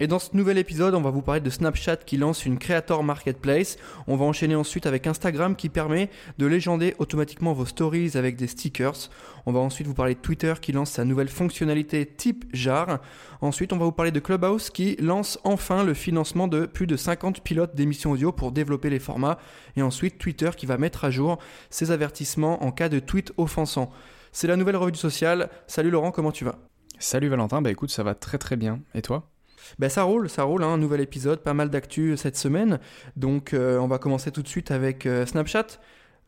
et dans ce nouvel épisode, on va vous parler de Snapchat qui lance une Creator Marketplace. On va enchaîner ensuite avec Instagram qui permet de légender automatiquement vos stories avec des stickers. On va ensuite vous parler de Twitter qui lance sa nouvelle fonctionnalité type jar. Ensuite, on va vous parler de Clubhouse qui lance enfin le financement de plus de 50 pilotes d'émissions audio pour développer les formats. Et ensuite, Twitter qui va mettre à jour ses avertissements en cas de tweet offensant. C'est la nouvelle revue du social. Salut Laurent, comment tu vas? Salut Valentin, bah écoute, ça va très très bien. Et toi? Ben ça roule, ça roule, hein, un nouvel épisode, pas mal d'actu cette semaine. Donc euh, on va commencer tout de suite avec euh, Snapchat.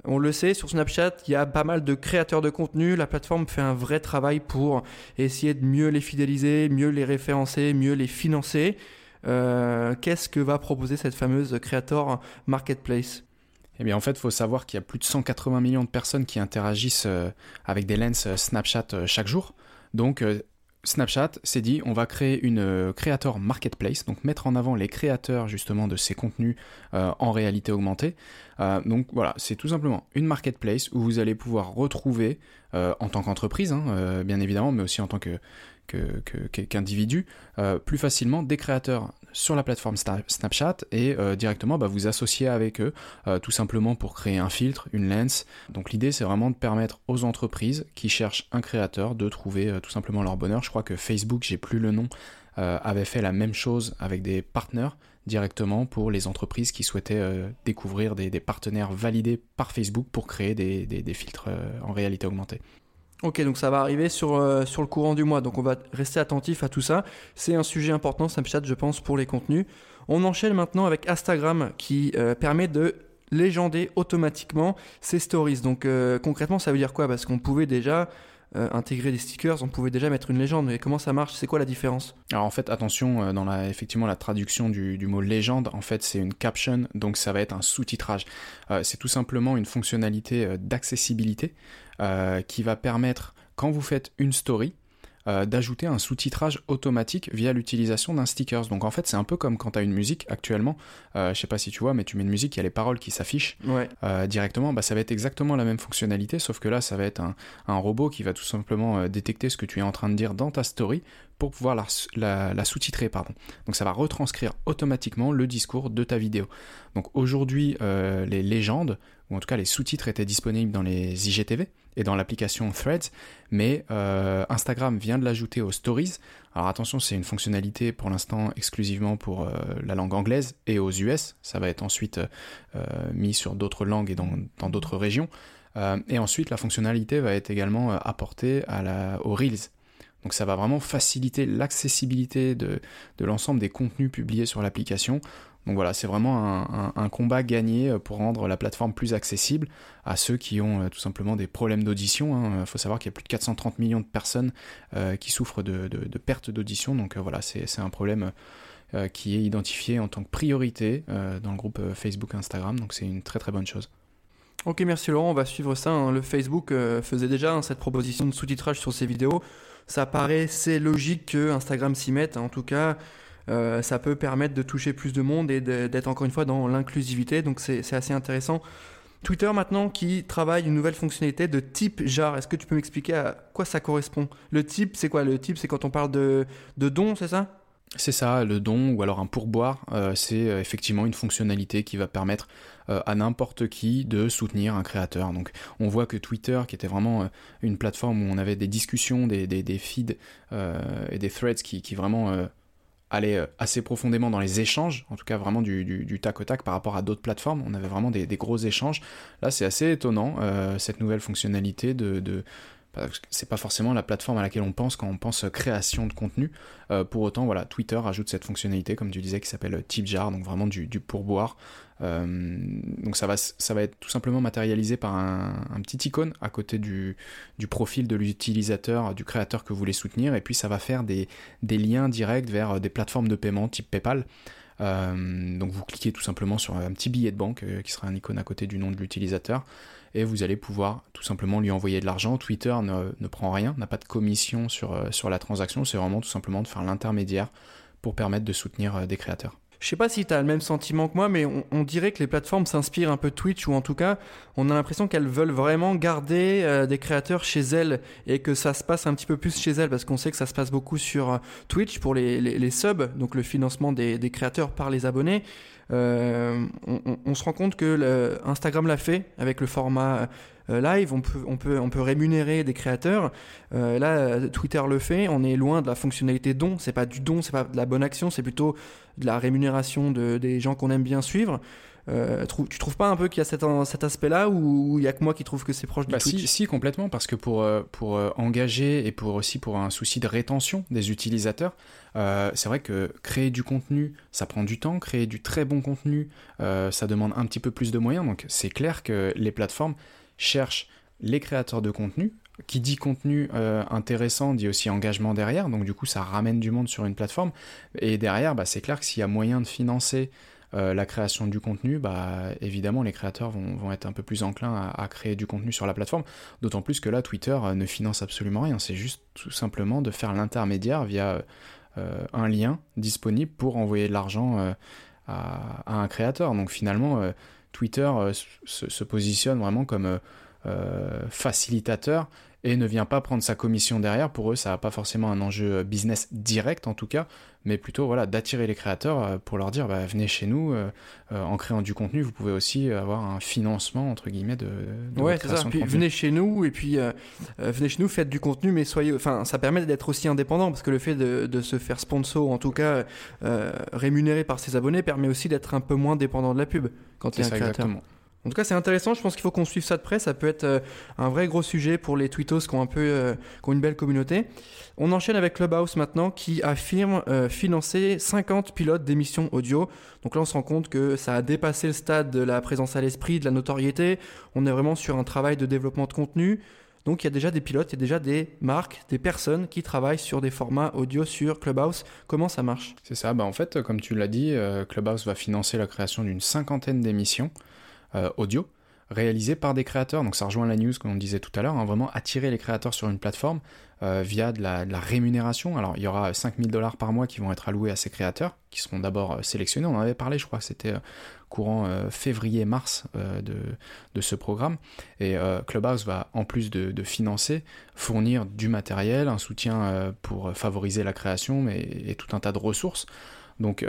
On le sait, sur Snapchat, il y a pas mal de créateurs de contenu. La plateforme fait un vrai travail pour essayer de mieux les fidéliser, mieux les référencer, mieux les financer. Euh, Qu'est-ce que va proposer cette fameuse Creator Marketplace? Eh bien, en fait, il faut savoir qu'il y a plus de 180 millions de personnes qui interagissent avec des lens Snapchat chaque jour. Donc, Snapchat s'est dit on va créer une euh, Creator Marketplace, donc mettre en avant les créateurs justement de ces contenus euh, en réalité augmentée. Euh, donc voilà, c'est tout simplement une marketplace où vous allez pouvoir retrouver en tant qu'entreprise, hein, bien évidemment, mais aussi en tant que qu'individu, plus facilement des créateurs sur la plateforme Snapchat et euh, directement bah, vous associer avec eux euh, tout simplement pour créer un filtre, une lens. Donc l'idée c'est vraiment de permettre aux entreprises qui cherchent un créateur de trouver euh, tout simplement leur bonheur. Je crois que Facebook, j'ai plus le nom, avait fait la même chose avec des partenaires directement pour les entreprises qui souhaitaient découvrir des, partenaires validés par Facebook pour créer des filtres en réalité augmentée. Ok, donc ça va arriver sur, euh, sur le courant du mois, donc on va rester attentif à tout ça. C'est un sujet important, Snapchat, je pense, pour les contenus. On enchaîne maintenant avec Instagram qui euh, permet de légender automatiquement ses stories. Donc euh, concrètement, ça veut dire quoi? Parce qu'on pouvait déjà intégrer des stickers, on pouvait déjà mettre une légende. Mais comment ça marche? C'est quoi la différence? Alors en fait, attention, dans la, effectivement la traduction du, mot légende, en fait c'est une caption, donc ça va être un sous-titrage. c'est tout simplement une fonctionnalité d'accessibilité. Euh, qui va permettre, quand vous faites une story, euh, d'ajouter un sous-titrage automatique via l'utilisation d'un stickers. Donc en fait, c'est un peu comme quand tu as une musique actuellement. Euh, je sais pas si tu vois, mais tu mets une musique, il y a les paroles qui s'affichent directement. Bah, ça va être exactement la même fonctionnalité, sauf que là, ça va être un, un robot qui va tout simplement détecter ce que tu es en train de dire dans ta story pour pouvoir la, la, sous-titrer. Pardon. Donc ça va retranscrire automatiquement le discours de ta vidéo. Donc aujourd'hui, euh, les légendes, ou en tout cas les sous-titres étaient disponibles dans les IGTV et dans l'application Threads, mais euh, Instagram vient de l'ajouter aux Stories. Alors attention, c'est une fonctionnalité pour l'instant exclusivement pour euh, la langue anglaise et aux US. Ça va être ensuite mis sur d'autres langues et dans d'autres régions. et ensuite, la fonctionnalité va être également apportée à la, aux Reels. Donc ça va vraiment faciliter l'accessibilité de, l'ensemble des contenus publiés sur l'application. Donc voilà, c'est vraiment un, combat gagné pour rendre la plateforme plus accessible à ceux qui ont euh, tout simplement des problèmes d'audition. Il hein. faut savoir qu'il y a plus de 430 millions de personnes euh, qui souffrent de, perte d'audition. Donc euh, voilà, c'est un problème qui est identifié en tant que priorité dans le groupe Facebook et Instagram. Donc c'est une très très bonne chose. Ok, merci Laurent, on va suivre ça. Hein. Le Facebook faisait déjà hein, cette proposition de sous-titrage sur ses vidéos ça paraissait logique que Instagram s'y mette. En tout cas, euh, ça peut permettre de toucher plus de monde et d'être encore une fois dans l'inclusivité. Donc c'est assez intéressant. Twitter maintenant qui travaille une nouvelle fonctionnalité de type jar. Est-ce que tu peux m'expliquer à quoi ça correspond? Le type, c'est quoi? Le type, c'est quand on parle de, de don, c'est ça? C'est ça, le don ou alors un pourboire, euh, c'est euh, effectivement une fonctionnalité qui va permettre euh, à n'importe qui de soutenir un créateur. Donc on voit que Twitter, qui était vraiment une plateforme où on avait des discussions, des, des, feeds et des threads qui, vraiment allaient assez profondément dans les échanges, en tout cas vraiment du, tac au tac par rapport à d'autres plateformes, on avait vraiment des, gros échanges. Là c'est assez étonnant, cette nouvelle fonctionnalité de c'est pas forcément la plateforme à laquelle on pense quand on pense création de contenu. Euh, pour autant, voilà, Twitter ajoute cette fonctionnalité, comme tu disais, qui s'appelle Tip Jar, donc vraiment du, pourboire. Euh, donc ça va, être tout simplement matérialisé par un, petit icône à côté du, profil de l'utilisateur, du créateur que vous voulez soutenir, et puis ça va faire des, des liens directs vers des plateformes de paiement type PayPal. donc vous cliquez tout simplement sur un petit billet de banque qui sera un icône à côté du nom de l'utilisateur et vous allez pouvoir tout simplement lui envoyer de l'argent. Twitter ne, prend rien, n'a pas de commission sur, sur la transaction, c'est vraiment tout simplement de faire l'intermédiaire pour permettre de soutenir des créateurs. Je sais pas si tu as le même sentiment que moi, mais on, dirait que les plateformes s'inspirent un peu de Twitch, ou en tout cas, on a l'impression qu'elles veulent vraiment garder euh, des créateurs chez elles et que ça se passe un petit peu plus chez elles, parce qu'on sait que ça se passe beaucoup sur euh, Twitch pour les, subs, donc le financement des, des, créateurs par les abonnés. Euh, on, se rend compte que Instagram l'a fait avec le format live, on peut, on, peut, on peut rémunérer des créateurs. Euh, là, Twitter le fait, on est loin de la fonctionnalité don, c'est pas du don, c'est pas de la bonne action, c'est plutôt de la rémunération de, des gens qu'on aime bien suivre. Euh, tu trouves pas un peu qu'il y a cet, cet aspect-là ou il y a que moi qui trouve que c'est proche du bah si, si, complètement, parce que pour, pour engager et pour aussi pour un souci de rétention des utilisateurs, c'est vrai que créer du contenu, ça prend du temps, créer du très bon contenu, ça demande un petit peu plus de moyens, donc c'est clair que les plateformes cherche les créateurs de contenu. Qui dit contenu euh, intéressant dit aussi engagement derrière, donc du coup ça ramène du monde sur une plateforme. Et derrière, bah, c'est clair que s'il y a moyen de financer euh, la création du contenu, bah, évidemment les créateurs vont, être un peu plus enclins à, créer du contenu sur la plateforme. D'autant plus que là, Twitter euh, ne finance absolument rien. C'est juste tout simplement de faire l'intermédiaire via un lien disponible pour envoyer de l'argent à, un créateur. Donc finalement, Twitter euh, se, positionne vraiment comme euh, euh, facilitateur et ne vient pas prendre sa commission derrière. Pour eux, ça n'a pas forcément un enjeu business direct en tout cas, mais plutôt voilà d'attirer les créateurs pour leur dire bah, venez chez nous en créant du contenu. Vous pouvez aussi avoir un financement entre guillemets de, de ouais, ça. Puis, venez chez nous et puis venez chez nous, faites du contenu, mais soyez, enfin ça permet d'être aussi indépendant parce que le fait de, de se faire sponsor, en tout cas rémunéré par ses abonnés, permet aussi d'être un peu moins dépendant de la pub quand tu es un créateur. En tout cas, c'est intéressant. Je pense qu'il faut qu'on suive ça de près. Ça peut être euh, un vrai gros sujet pour les tweetos qui ont un peu, euh, qui ont une belle communauté. On enchaîne avec Clubhouse maintenant, qui affirme euh, financer 50 pilotes d'émissions audio. Donc là, on se rend compte que ça a dépassé le stade de la présence à l'esprit, de la notoriété. On est vraiment sur un travail de développement de contenu. Donc il y a déjà des pilotes, il y a déjà des marques, des personnes qui travaillent sur des formats audio sur Clubhouse. Comment ça marche? C'est ça, bah en fait, comme tu l'as dit, Clubhouse va financer la création d'une cinquantaine d'émissions audio réalisées par des créateurs. Donc ça rejoint la news comme on disait tout à l'heure, hein, vraiment attirer les créateurs sur une plateforme euh, via de la, rémunération. Alors il y aura 5000 dollars par mois qui vont être alloués à ces créateurs, qui seront d'abord sélectionnés. On en avait parlé, je crois, c'était courant euh, février-mars euh, de, ce programme. Et euh, Clubhouse va, en plus de, financer, fournir du matériel, un soutien pour favoriser la création et, tout un tas de ressources. Donc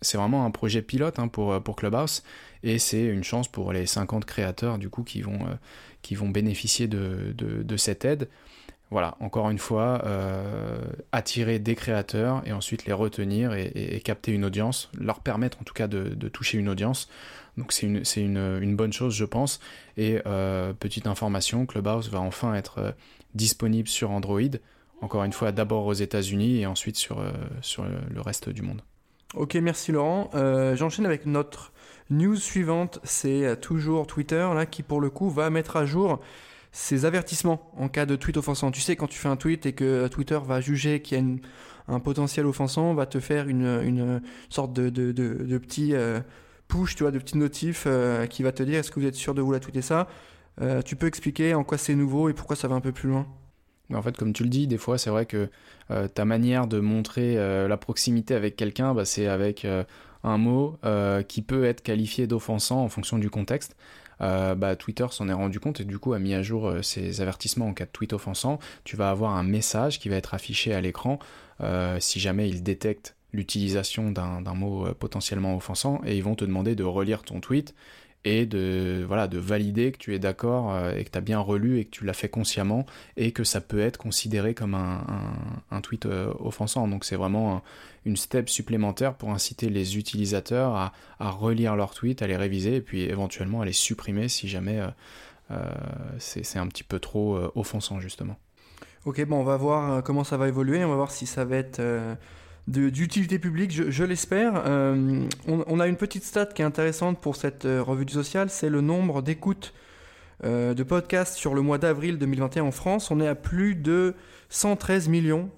c'est vraiment un projet pilote hein, pour, pour Clubhouse et c'est une chance pour les 50 créateurs du coup qui vont, qui vont bénéficier de, de, cette aide voilà, encore une fois, euh, attirer des créateurs et ensuite les retenir et, capter une audience, leur permettre en tout cas de, toucher une audience. Donc c'est une, bonne chose, je pense. Et euh, petite information, Clubhouse va enfin être euh, disponible sur Android. Encore une fois, d'abord aux États-Unis et ensuite sur, sur le reste du monde. Ok, merci Laurent. J'enchaîne avec notre news suivante. C'est toujours Twitter là qui pour le coup va mettre à jour ces avertissements en cas de tweet offensant. Tu sais, quand tu fais un tweet et que Twitter va juger qu'il y a un potentiel offensant, va te faire une, sorte de, petit euh, push, tu vois, de petit notif euh, qui va te dire est-ce que vous êtes sûr de vouloir tweeter ça? Euh, Tu peux expliquer en quoi c'est nouveau et pourquoi ça va un peu plus loin? En fait, comme tu le dis, des fois, c'est vrai que ta manière de montrer la proximité avec quelqu'un, bah, c'est avec un mot qui peut être qualifié d'offensant en fonction du contexte. Euh, bah, Twitter s'en est rendu compte et du coup a mis à jour euh, ses avertissements en cas de tweet offensant. Tu vas avoir un message qui va être affiché à l'écran euh, si jamais il détecte l'utilisation d'un mot potentiellement offensant et ils vont te demander de relire ton tweet et de, voilà, de valider que tu es d'accord euh, et que tu as bien relu et que tu l'as fait consciemment et que ça peut être considéré comme un, un, tweet euh, offensant. Donc c'est vraiment une step supplémentaire pour inciter les utilisateurs à, à, relire leur tweet, à les réviser et puis éventuellement à les supprimer si jamais euh, c'est un petit peu trop offensant justement. Ok, bon, on va voir comment ça va évoluer, on va voir si ça va être d'utilité publique, je, l'espère. Euh, on, a une petite stat qui est intéressante pour cette euh, revue du social, c'est le nombre d'écoutes de podcasts sur le mois d'avril 2021 en France. On est à plus de 113 millions,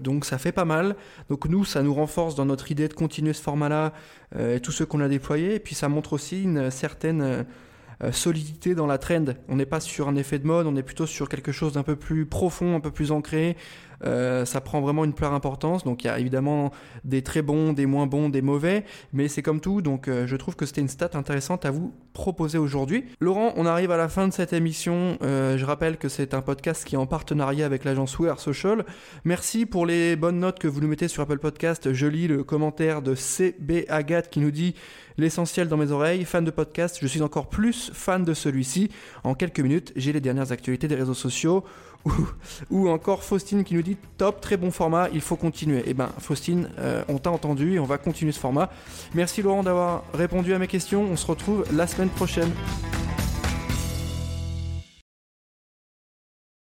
donc ça fait pas mal. Donc nous, ça nous renforce dans notre idée de continuer ce format-là et tous ceux qu'on a déployés. Et puis ça montre aussi une certaine euh, solidité dans la trend. On n'est pas sur un effet de mode, on est plutôt sur quelque chose d'un peu plus profond, un peu plus ancré. Euh, ça prend vraiment une pleure importance. Donc il y a évidemment des très bons, des moins bons, des mauvais, mais c'est comme tout. Donc euh, je trouve que c'était une stat intéressante à vous proposer aujourd'hui. Laurent, on arrive à la fin de cette émission. je rappelle que c'est un podcast qui est en partenariat avec l'agence We Social. Merci pour les bonnes notes que vous nous mettez sur Apple Podcast. Je lis le commentaire de CB Agathe qui nous dit L'essentiel dans mes oreilles, fan de podcast, je suis encore plus fan de celui-ci. En quelques minutes, j'ai les dernières actualités des réseaux sociaux. Ou, encore Faustine qui nous dit top, très bon format, il faut continuer. Eh ben Faustine, euh, on t'a entendu et on va continuer ce format. Merci Laurent d'avoir répondu à mes questions. On se retrouve la semaine prochaine.